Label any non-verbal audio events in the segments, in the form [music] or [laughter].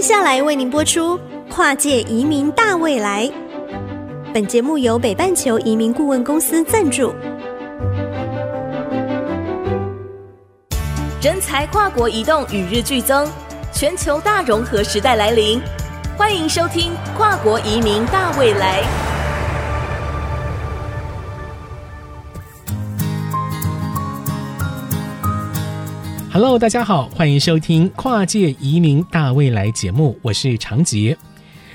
接下来为您播出《跨界移民大未来》。本节目由北半球移民顾问公司赞助。人才跨国移动与日俱增，全球大融合时代来临。欢迎收听《跨国移民大未来》。Hello，大家好，欢迎收听《跨界移民大未来》节目，我是长杰。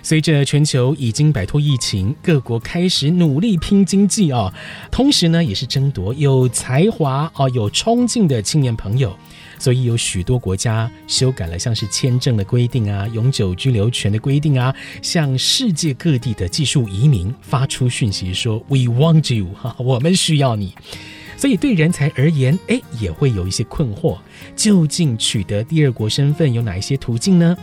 随着全球已经摆脱疫情，各国开始努力拼经济哦，同时呢，也是争夺有才华哦、有冲劲的青年朋友，所以有许多国家修改了像是签证的规定啊、永久居留权的规定啊，向世界各地的技术移民发出讯息说：“We want you，哈，我们需要你。”所以对人才而言，哎，也会有一些困惑。究竟取得第二国身份有哪一些途径呢？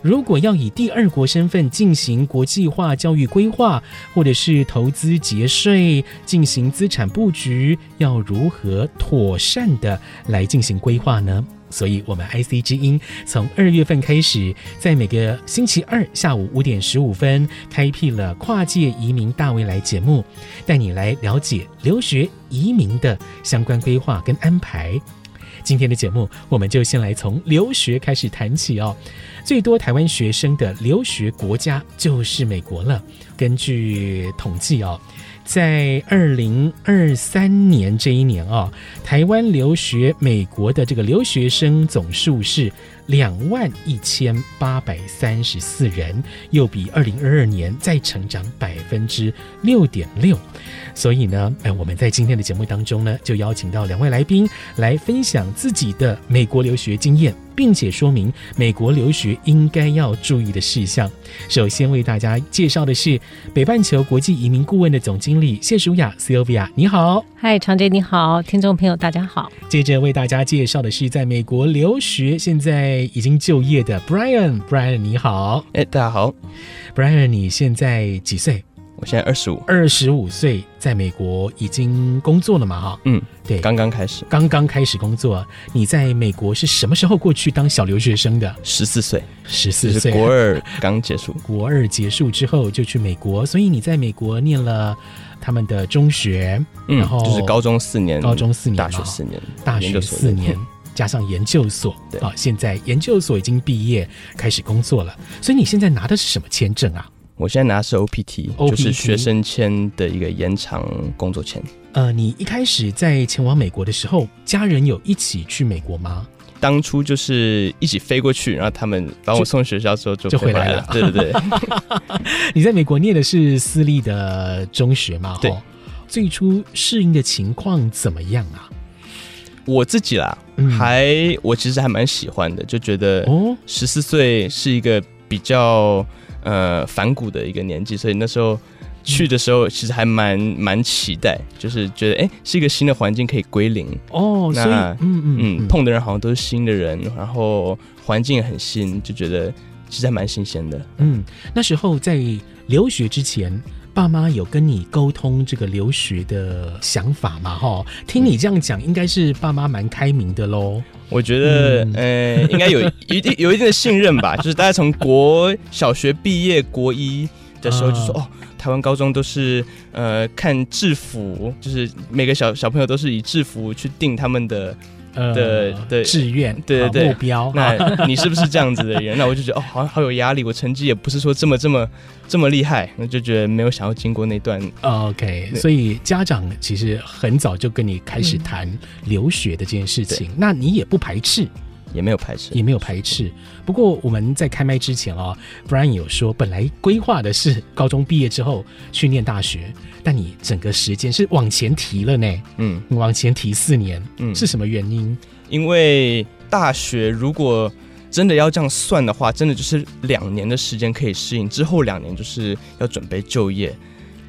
如果要以第二国身份进行国际化教育规划，或者是投资节税、进行资产布局，要如何妥善的来进行规划呢？所以，我们 IC 之音从二月份开始，在每个星期二下午五点十五分，开辟了跨界移民大未来节目，带你来了解留学移民的相关规划跟安排。今天的节目，我们就先来从留学开始谈起哦。最多台湾学生的留学国家就是美国了。根据统计哦。在二零二三年这一年啊，台湾留学美国的这个留学生总数是两万一千八百三十四人，又比二零二二年再成长百分之六点六。所以呢，哎，我们在今天的节目当中呢，就邀请到两位来宾来分享自己的美国留学经验。并且说明美国留学应该要注意的事项。首先为大家介绍的是北半球国际移民顾问的总经理谢淑雅 Sylvia，你好。嗨，长杰你好，听众朋友大家好。接着为大家介绍的是在美国留学现在已经就业的 Brian，Brian 你好。哎，大家好。Brian 你现在几岁？我现在二十五，二十五岁，在美国已经工作了嘛？哈，嗯，对，刚刚开始，刚刚开始工作。你在美国是什么时候过去当小留学生的？十四岁，十四岁，国二刚结束，[laughs] 国二结束之后就去美国，所以你在美国念了他们的中学，嗯、然后就是高中四年，高中四年，大学四年，大学四年加上研究所，对啊，现在研究所已经毕业，开始工作了。所以你现在拿的是什么签证啊？我现在拿的是 OPT，OPT 就是学生签的一个延长工作签。呃，你一开始在前往美国的时候，家人有一起去美国吗？当初就是一起飞过去，然后他们把我送学校之后就就回来了。对对对，[laughs] 你在美国念的是私立的中学吗？对。最初适应的情况怎么样啊？我自己啦，嗯、还我其实还蛮喜欢的，就觉得哦，十四岁是一个比较。呃，反骨的一个年纪，所以那时候去的时候，其实还蛮蛮期待，就是觉得哎，是一个新的环境，可以归零哦。那所以嗯嗯嗯，嗯，碰的人好像都是新的人，然后环境也很新，就觉得其实还蛮新鲜的。嗯，那时候在留学之前。爸妈有跟你沟通这个留学的想法吗？哈，听你这样讲，应该是爸妈蛮开明的喽。我觉得，嗯、呃，应该有一 [laughs] 定有一定的信任吧。就是大家从国小学毕业国一的时候就说，哦，台湾高中都是呃看制服，就是每个小小朋友都是以制服去定他们的。的的志愿，对对对，目标。那你是不是这样子的人？那我就觉得哦，好像好有压力。我成绩也不是说这么这么这么厉害，那就觉得没有想要经过那段。OK，所以家长其实很早就跟你开始谈留学的这件事情，那你也不排斥。也没有排斥，也没有排斥。不过我们在开麦之前啊，Brian 有说，本来规划的是高中毕业之后去念大学，但你整个时间是往前提了呢。嗯，你往前提四年，嗯，是什么原因？因为大学如果真的要这样算的话，真的就是两年的时间可以适应，之后两年就是要准备就业。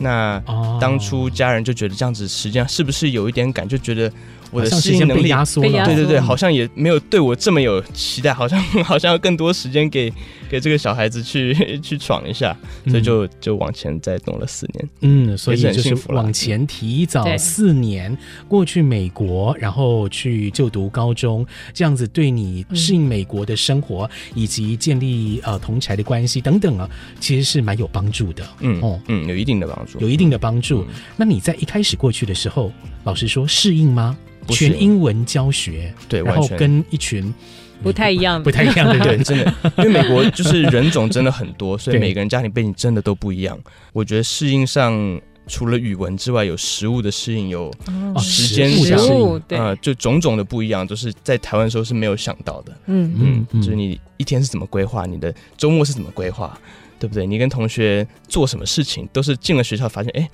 那当初家人就觉得这样子时间是不是有一点赶，就觉得我的适应能力被压缩了，对对对，嗯好像也没有对我这么有期待，好像 [laughs] 好像要更多时间给给这个小孩子去 [laughs] 去闯一下，所以就就往前再弄了四年。嗯，所以就是往前提早四年过去美国，然后去就读高中，这样子对你适应美国的生活、以及建立呃同侪的关系等等啊，其实是蛮有帮助的。嗯哦嗯，有一定的帮助，有一定的帮助。嗯那你在一开始过去的时候，老实说适应吗？全英文教学，对，然后完全。跟一群不太一样，不太一样的对，人，[laughs] 真的，因为美国就是人种真的很多，[laughs] 所以每个人家庭背景真的都不一样。我觉得适应上，除了语文之外，有食物的适应，有哦。时间适应。物，对，呃，就种种的不一样，都是在台湾的时候是没有想到的。嗯嗯嗯，嗯。就是你一天是怎么规划，你的周末是怎么规划，对不对？你跟同学做什么事情，都是进了学校发现，哎。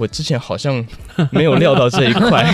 我之前好像没有料到这一块，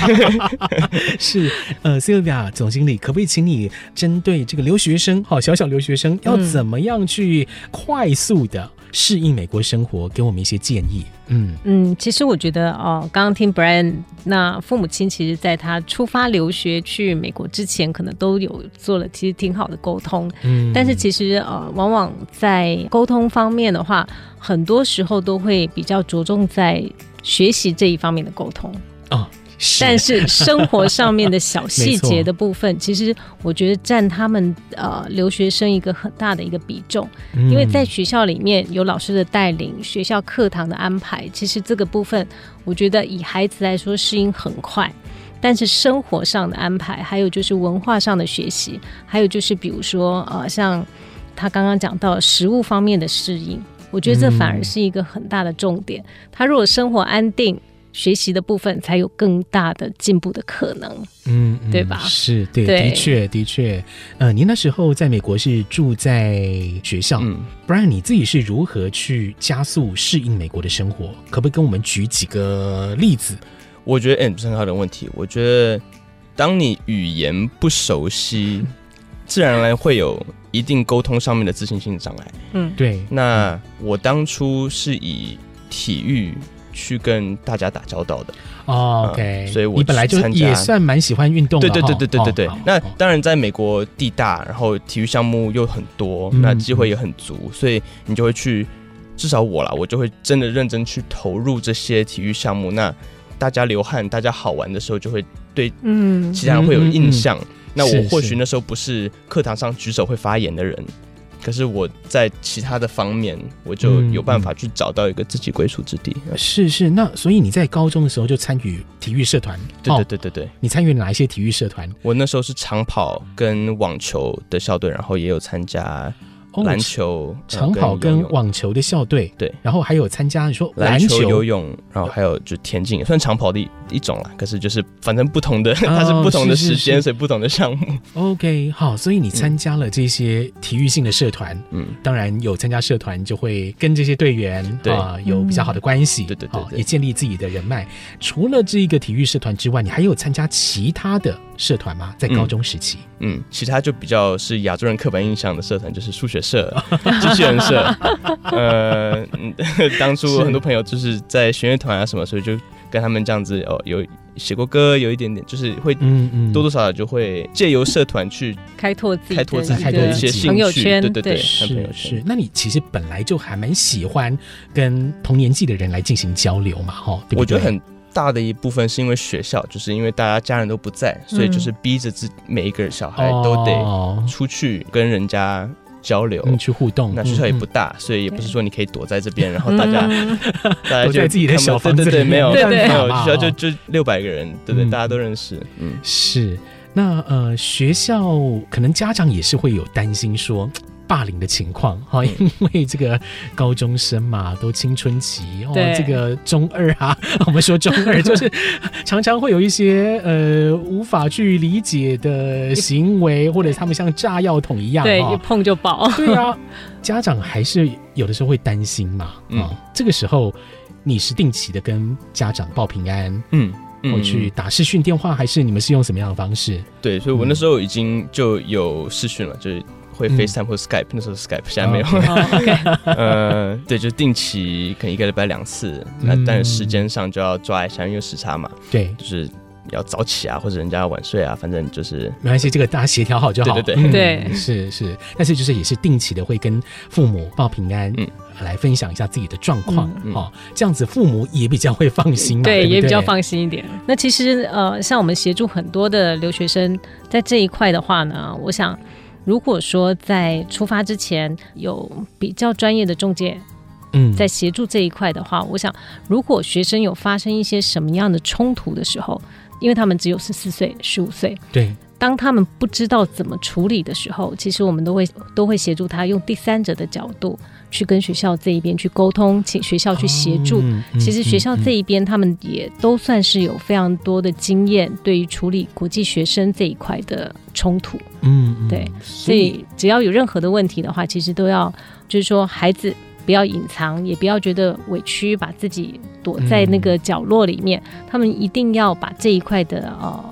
[laughs] 是呃，Sylvia 总经理，可不可以请你针对这个留学生，好小小留学生要怎么样去快速的适应美国生活，给我们一些建议？嗯嗯，其实我觉得哦，刚刚听 Brian，那父母亲其实在他出发留学去美国之前，可能都有做了其实挺好的沟通。嗯，但是其实呃，往往在沟通方面的话，很多时候都会比较着重在学习这一方面的沟通。哦，是。但是生活上面的小细节的部分，[laughs] 其实我觉得占他们呃留学生一个很大的一个比重，嗯。因为在学校里面有老师的带领，学校课堂的安排，其实这个部分我觉得以孩子来说适应很快，但是生活上的安排，还有就是文化上的学习，还有就是比如说呃像他刚刚讲到食物方面的适应，我觉得这反而是一个很大的重点。他如果生活安定。学习的部分才有更大的进步的可能，嗯，嗯对吧是对，对的确的确。呃，您那时候在美国是住在学校，嗯，不然你自己是如何去加速适应美国的生活？可不可以跟我们举几个例子？我觉得哎，不是很好的问题。我觉得当你语言不熟悉，自然而然会有一定沟通上面的自信心障碍。嗯，对，那我当初是以体育去跟大家打交道的，哦，OK，嗯所以我你本来就去参加。也算蛮喜欢运动的对对对对对对对哦。那哦。当然，在美国地大，然后体育项目又很多，嗯那机会也很足，所以你就会去，至少我啦，我就会真的认真去投入这些体育项目。那大家流汗，大家好玩的时候，就会对嗯，其他人会有印象。那我或许那时候不是课堂上举手会发言的人。可是我在其他的方面，我就有办法去找到一个自己归属之地。是是，那所以你在高中的时候就参与体育社团，对哦对对对对，你参与哪一些体育社团？我那时候是长跑跟网球的校队，然后也有参加哦篮球、长跑呃跟网球的校队，对，然后还有参加你说篮球、游泳，然后还有就田径，也算长跑的一一种啦。可是就是反正不同的，[laughs] 它是不同的时间，所以不同的项目。OK，好，所以你参加了这些体育性的社团，嗯，当然有参加社团就会跟这些队员对啊、有比较好的关系，对对对也建立自己的人脉。除了这个体育社团之外，你还有参加其他的社团吗？在高中时期？嗯，其他就比较是亚洲人刻板印象的社团，就是数学社、[laughs] 机器人社。呃，嗯 [laughs] 当初很多朋友就是在弦乐团啊什么，所以就跟他们这样子哦，有写过歌，有一点点，就是会嗯嗯，多多少少就会借由社团去开拓自己开拓自己开拓的一些兴趣，朋友圈，对对对，和朋友圈。。是是那你其实本来就还蛮喜欢跟同年纪的人来进行交流嘛，哈？我觉得很大的一部分是因为学校，就是因为大家家人都不在，所以就是逼着自每一个小孩都得哦出去跟人家交流。嗯去互动。那学校也不嗯大，所以也不是说你可以躲在这边，然后大家嗯大家就躲在自己的小房子对对对，没有对对没有，学校就哦就六百个人，对对，嗯大家都认识。嗯，是。那呃，学校可能家长也是会有担心说霸凌的情况哈，因为这个高中生嘛，都青春期哦，对。这个中二啊，[laughs] 我们说中二就是 [laughs] 常常会有一些呃无法去理解的行为，或者他们像炸药桶一样，对，哦一碰就爆。对啊，家长还是有的时候会担心嘛，嗯。哦，这个时候你是定期的跟家长报平安，嗯我去打视讯电话，还是你们是用什么样的方式？对，所以我那时候已经就有视讯了，就是会嗯。FaceTime 或 Skype，那时候 Skype 现在没有。[laughs] 呃，对，就定期可能一个礼拜两次，那嗯。但是时间上就要抓一下，因为有时差嘛，对，就是要早起啊，或者人家要晚睡啊，反正就是没关系，这个大家协调好就好。对对对，嗯、对，是是，但是就是也是定期的会跟父母报平安，嗯，来分享一下自己的状况，嗯、哦，这样子父母也比较会放心嘛，对，对对也比较放心一点。那其实呃，像我们协助很多的留学生在这一块的话呢，我想如果说在出发之前有比较专业的中介。嗯，在协助这一块的话，我想，如果学生有发生一些什么样的冲突的时候，因为他们只有十四岁、十五岁，对，当他们不知道怎么处理的时候，其实我们都会都会协助他用第三者的角度去跟学校这一边去沟通，请学校去协助。哦嗯、其实学校这一边他们也都算是有非常多的经验，对于处理国际学生这一块的冲突。嗯，对，所以只要有任何的问题的话，其实都要就是说孩子。不要隐藏，也不要觉得委屈，把自己躲在那个角落里面。嗯、他们一定要把这一块的呃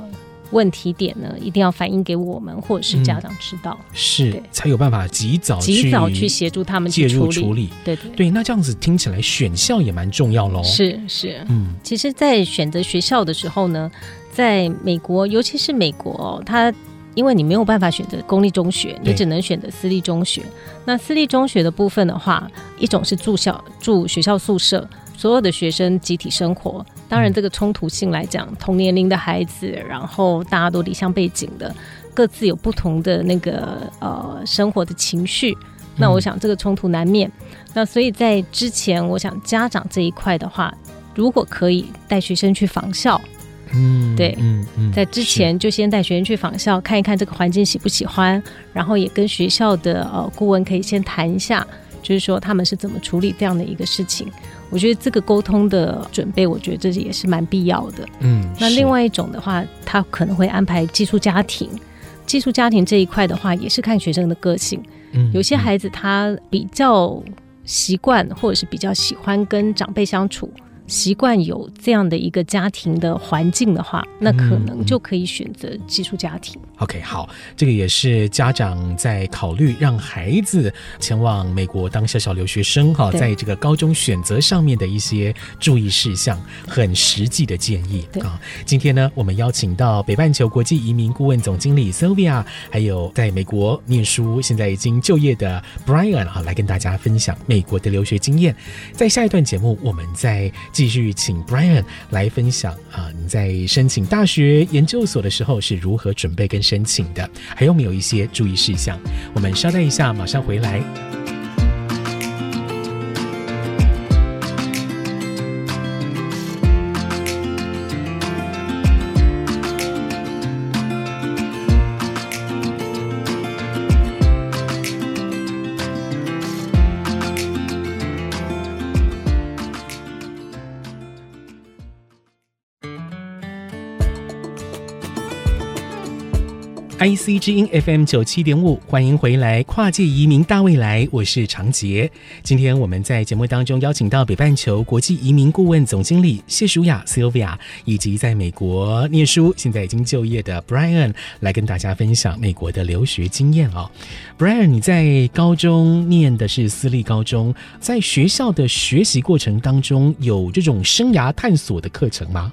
问题点呢，一定要反映给我们或者是家长知道，嗯、是才有办法及早及早去协助他们去介入处理。对对对，那这样子听起来选校也蛮重要喽。是是，嗯，其实，在选择学校的时候呢，在美国，尤其是美国、哦，它。因为你没有办法选择公立中学，你只能选择私立中学。那私立中学的部分的话，一种是住校住学校宿舍，所有的学生集体生活。当然，这个冲突性来讲，同年龄的孩子，然后大家都离乡背景的，各自有不同的那个呃生活的情绪。那我想这个冲突难免。那所以在之前，我想家长这一块的话，如果可以带学生去访校。嗯，对，嗯嗯，在之前就先带学生去访校看一看这个环境喜不喜欢，然后也跟学校的呃顾问可以先谈一下，就是说他们是怎么处理这样的一个事情。我觉得这个沟通的准备，我觉得这也是蛮必要的。嗯，那另外一种的话，他可能会安排寄宿家庭，寄宿家庭这一块的话，也是看学生的个性。嗯，有些孩子他比较习惯或者是比较喜欢跟长辈相处。习惯有这样的一个家庭的环境的话，那可能就可以选择寄宿家庭。嗯、OK，好，这个也是家长在考虑让孩子前往美国当小小留学生哈，在这个高中选择上面的一些注意事项，很实际的建议啊。今天呢，我们邀请到北半球国际移民顾问总经理 Sylvia，还有在美国念书现在已经就业的 Brian 啊，来跟大家分享美国的留学经验。在下一段节目，我们再。继续请 Brian 来分享啊，你在申请大学研究所的时候是如何准备跟申请的？还有没有一些注意事项？我们稍待一下，马上回来。IC 之音 FM 九七点五，欢迎回来，跨界移民大未来，我是长杰。今天我们在节目当中邀请到北半球国际移民顾问总经理谢淑雅 Sylvia，以及在美国念书、现在已经就业的 Brian，来跟大家分享美国的留学经验哦。Brian，你在高中念的是私立高中，在学校的学习过程当中，有这种生涯探索的课程吗？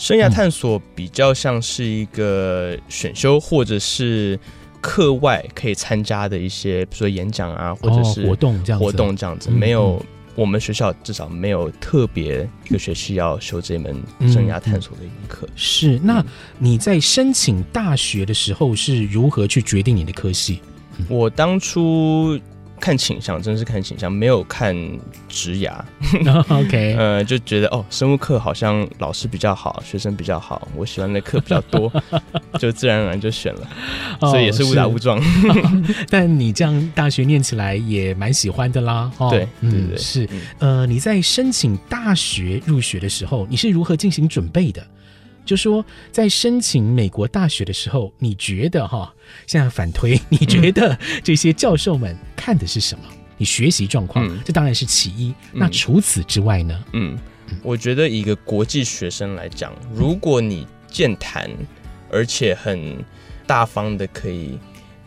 生涯探索比较像是一个选修，或者是课外可以参加的一些，比如说演讲啊，或者是活动这样子。活动这样子，没有我们学校至少没有特别一个学期要修这门生涯探索的一门课。是，那你在申请大学的时候是如何去决定你的科系？我当初。看倾向，真是看倾向，没有看职涯。[laughs] OK，[laughs] 呃，就觉得哦，生物课好像老师比较好，学生比较好，我喜欢的课比较多，[laughs] 就自然而然就选了。所以也是误打误撞。哦、但你这样大学念起来也蛮喜欢的啦。哦、对，嗯，对对对是。呃，你在申请大学入学的时候，你是如何进行准备的？就说在申请美国大学的时候，你觉得哈，现在反推，[laughs] 你觉得这些教授们看的是什么？你学习状况，嗯、这当然是其一。那除此之外呢？嗯，我觉得一个国际学生来讲，如果你健谈，而且很大方的可以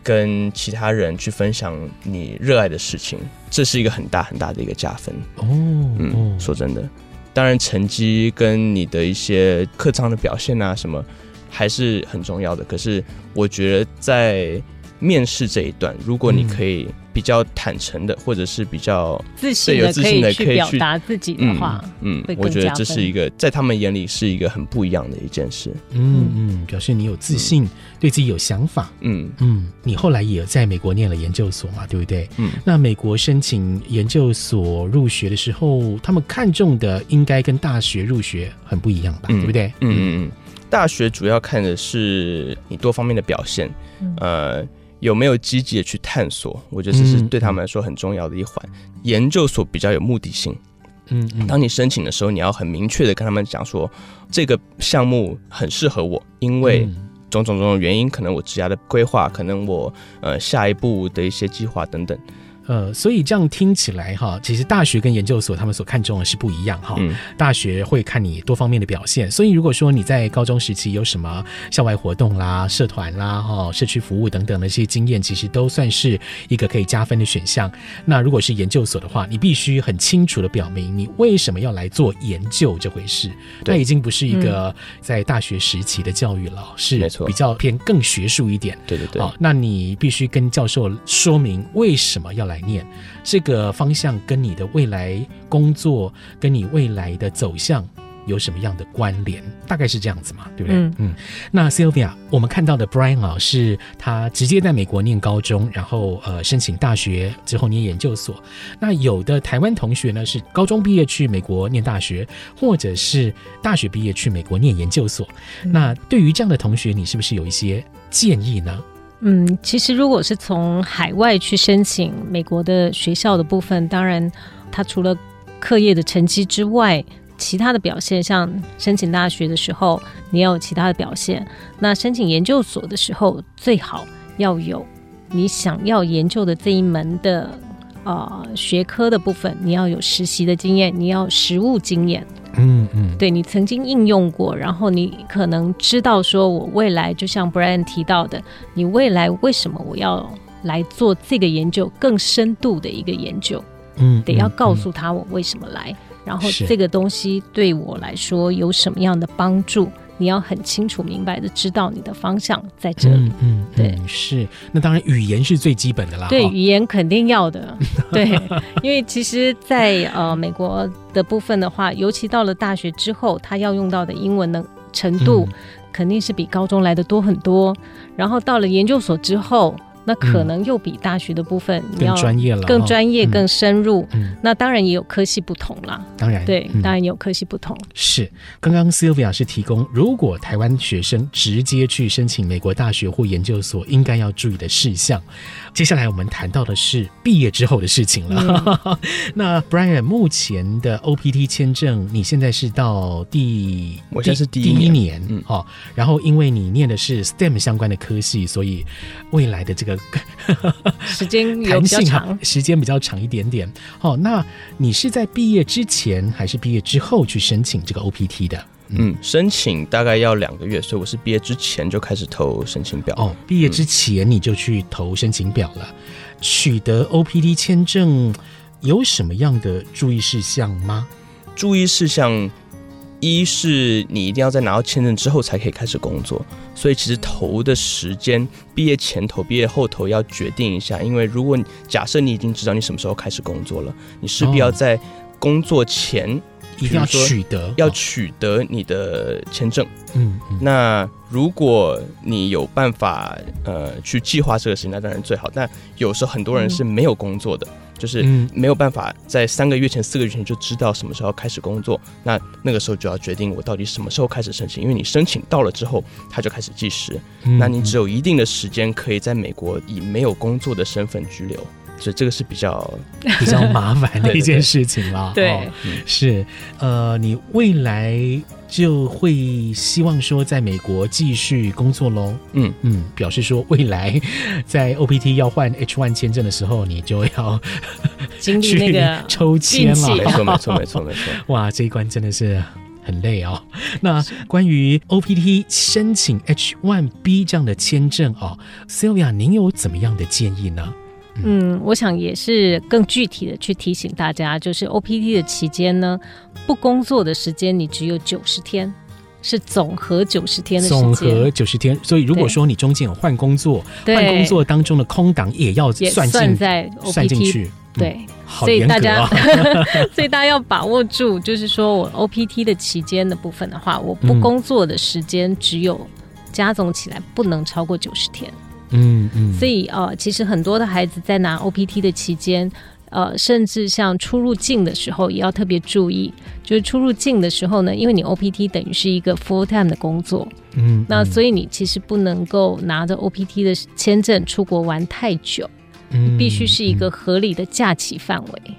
跟其他人去分享你热爱的事情，这是一个很大很大的一个加分。哦，嗯，说真的。当然成绩跟你的一些课堂的表现啊什么还是很重要的。可是我觉得在面试这一段，如果你可以比较坦诚的，或者是比较自信的，可以去表达自己的话，嗯，我觉得这是一个在他们眼里是一个很不一样的一件事。嗯嗯，表示你有自信，对自己有想法。嗯嗯，你后来也在美国念了研究所嘛，对不对？嗯，那美国申请研究所入学的时候，他们看重的应该跟大学入学很不一样吧？对不对？嗯嗯嗯，大学主要看的是你多方面的表现，呃。有没有积极的去探索？我觉得这是对他们来说很重要的一环。嗯、研究所比较有目的性，嗯，嗯，当你申请的时候，你要很明确的跟他们讲说，这个项目很适合我，因为种种种种原因，可能我职涯的规划，可能我呃下一步的一些计划等等。呃，所以这样听起来哈，其实大学跟研究所他们所看重的是不一样哈。嗯。大学会看你多方面的表现，所以如果说你在高中时期有什么校外活动啦、社团啦、哈、社区服务等等的一些经验，其实都算是一个可以加分的选项。那如果是研究所的话，你必须很清楚的表明你为什么要来做研究这回事。对。那已经不是一个在大学时期的教育了，嗯、是没错，比较偏更学术一点。对对对。哦，那你必须跟教授说明为什么要来。来念这个方向跟你的未来工作，跟你未来的走向有什么样的关联？大概是这样子嘛，对不对？嗯嗯。那 Sylvia，我们看到的 Brian 啊，是他直接在美国念高中，然后呃申请大学之后念研究所。那有的台湾同学呢，是高中毕业去美国念大学，或者是大学毕业去美国念研究所。嗯。那对于这样的同学，你是不是有一些建议呢？嗯，其实如果是从海外去申请美国的学校的部分，当然，它除了课业的成绩之外，其他的表现，像申请大学的时候，你要有其他的表现。那申请研究所的时候，最好要有你想要研究的这一门的呃学科的部分，你要有实习的经验，你要实务经验。嗯嗯，对，你曾经应用过，然后你可能知道说，我未来就像 Brian 提到的，你未来为什么我要来做这个研究，更深度的一个研究，嗯，得要告诉他我为什么来，然后这个东西对我来说有什么样的帮助。你要很清楚明白的知道你的方向在这里，嗯，嗯对，是。那当然语言是最基本的啦，对，语言肯定要的，[laughs] 对，因为其实在，在呃美国的部分的话，尤其到了大学之后，他要用到的英文的程度，肯定是比高中来的多很多。嗯、然后到了研究所之后。那可能又比大学的部分你要更专业了，更专业、更深入。嗯，那当然也有科系不同啦。当然，对，当然也有科系不同。是，刚刚 Sylvia 是提供，如果台湾学生直接去申请美国大学或研究所，应该要注意的事项。接下来我们谈到的是毕业之后的事情了。嗯、[laughs] 那 Brian 目前的 OPT 签证，你现在是到第，我现在是第一第一年，嗯，哦，然后因为你念的是 STEM 相关的科系，所以未来的这个 [laughs] 时间弹性长，时间比较长一点点。哦，那你是在毕业之前还是毕业之后去申请这个 OPT 的？嗯，申请大概要两个月，所以我是毕业之前就开始投申请表。哦，毕业之前你就去投申请表了。嗯、取得 OPD 签证有什么样的注意事项吗？注意事项一是你一定要在拿到签证之后才可以开始工作，所以其实投的时间，毕业前投、毕业后投要决定一下，因为如果假设你已经知道你什么时候开始工作了，你势必要在工作前。一定要取得，要取得你的签证。嗯，那如果你有办法呃去计划这个事情，那当然最好。但有时候很多人是没有工作的，就是没有办法在三个月前、四个月前就知道什么时候开始工作。那那个时候就要决定我到底什么时候开始申请，因为你申请到了之后，它就开始计时。那你只有一定的时间可以在美国以没有工作的身份居留。所以这个是比较 [laughs] 比较麻烦的一件事情了。[laughs] 对，哦、是呃，你未来就会希望说在美国继续工作喽？嗯嗯，表示说未来在 OPT 要换 H1 签证的时候，你就要 [laughs] 经历那个抽签了。没错，没错，没错，没错。哇，这一关真的是很累哦。那关于 OPT 申请 H1B 这样的签证哦，Sylvia，您有怎么样的建议呢？嗯，我想也是更具体的去提醒大家，就是 OPT 的期间呢，不工作的时间你只有九十天。是总和九十天的时间，总和九十天。所以如果说你中间有换工作，换工作当中的空档也要算进算在 OPT, 算进去。对，嗯、所以大家，[laughs] 所以大家要把握住，就是说我 OPT 的期间的部分的话，我不工作的时间只有加总起来不能超过九十天。嗯嗯。所以呃，其实很多的孩子在拿 OPT 的期间。呃，甚至像出入境的时候也要特别注意。就是出入境的时候呢，因为你 OPT 等于是一个 full time 的工作，嗯，那所以你其实不能够拿着 OPT 的签证出国玩太久，嗯，必须是一个合理的假期范围。嗯、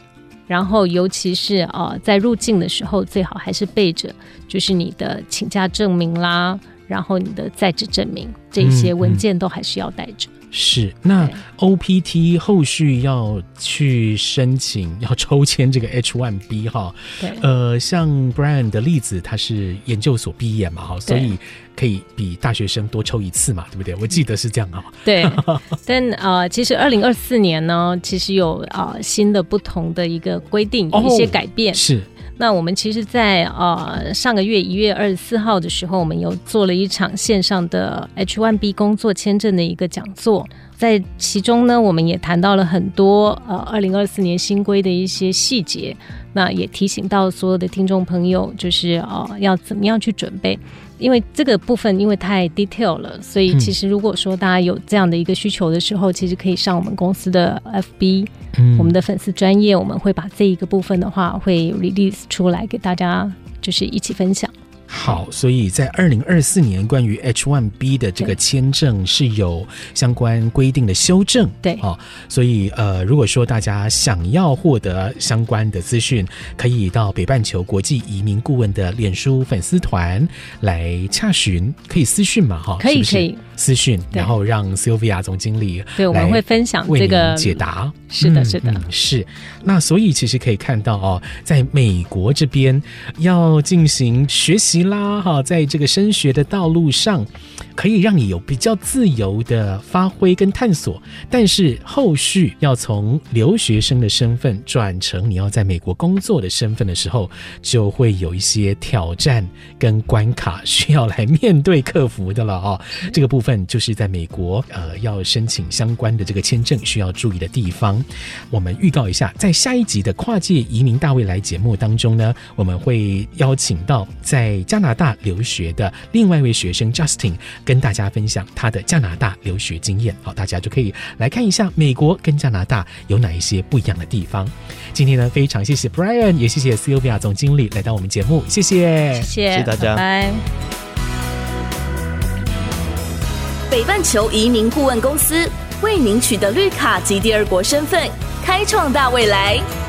然后，尤其是呃，在入境的时候，最好还是备着，就是你的请假证明啦，然后你的在职证明这些文件都还是要带着。是，那 OPT 后续要去申请要抽签这个 H1B 哈，对，呃，像 Brian 的例子，他是研究所毕业嘛哈，所以可以比大学生多抽一次嘛，对不对？我记得是这样啊。对，[laughs] 但呃，其实二零二四年呢，其实有啊、呃、新的不同的一个规定，有一些改变。哦、是。那我们其实在，呃上个月一月二十四号的时候，我们有做了一场线上的 H1B 工作签证的一个讲座，在其中呢，我们也谈到了很多呃二零二四年新规的一些细节，那也提醒到所有的听众朋友，就是呃要怎么样去准备。因为这个部分因为太 detail 了，所以其实如果说大家有这样的一个需求的时候，嗯、其实可以上我们公司的 FB，、嗯、我们的粉丝专业，我们会把这一个部分的话会 release 出来给大家，就是一起分享。好，所以在二零二四年，关于 H1B 的这个签证是有相关规定的修正。对，哦，所以呃，如果说大家想要获得相关的资讯，可以到北半球国际移民顾问的脸书粉丝团来洽询，可以私讯嘛？哈，可以可以私讯，然后让 Sylvia 总经理对，我们会分享这个解答。是的，是的，嗯，是。那所以其实可以看到哦，在美国这边要进行学习。啦哈，在这个升学的道路上，可以让你有比较自由的发挥跟探索，但是后续要从留学生的身份转成你要在美国工作的身份的时候，就会有一些挑战跟关卡需要来面对克服的了哦。[laughs] 这个部分就是在美国呃要申请相关的这个签证需要注意的地方。我们预告一下，在下一集的跨界移民大未来节目当中呢，我们会邀请到在加拿大留学的另外一位学生 Justin，跟大家分享他的加拿大留学经验。好，大家就可以来看一下美国跟加拿大有哪一些不一样的地方。今天呢，非常谢谢 Brian，也谢谢 Sylvia 总经理来到我们节目，谢谢，谢谢，谢谢大家，拜拜。北半球移民顾问公司为您取得绿卡及第二国身份，开创大未来。